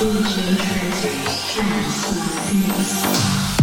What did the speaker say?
DJ Trans the Mix.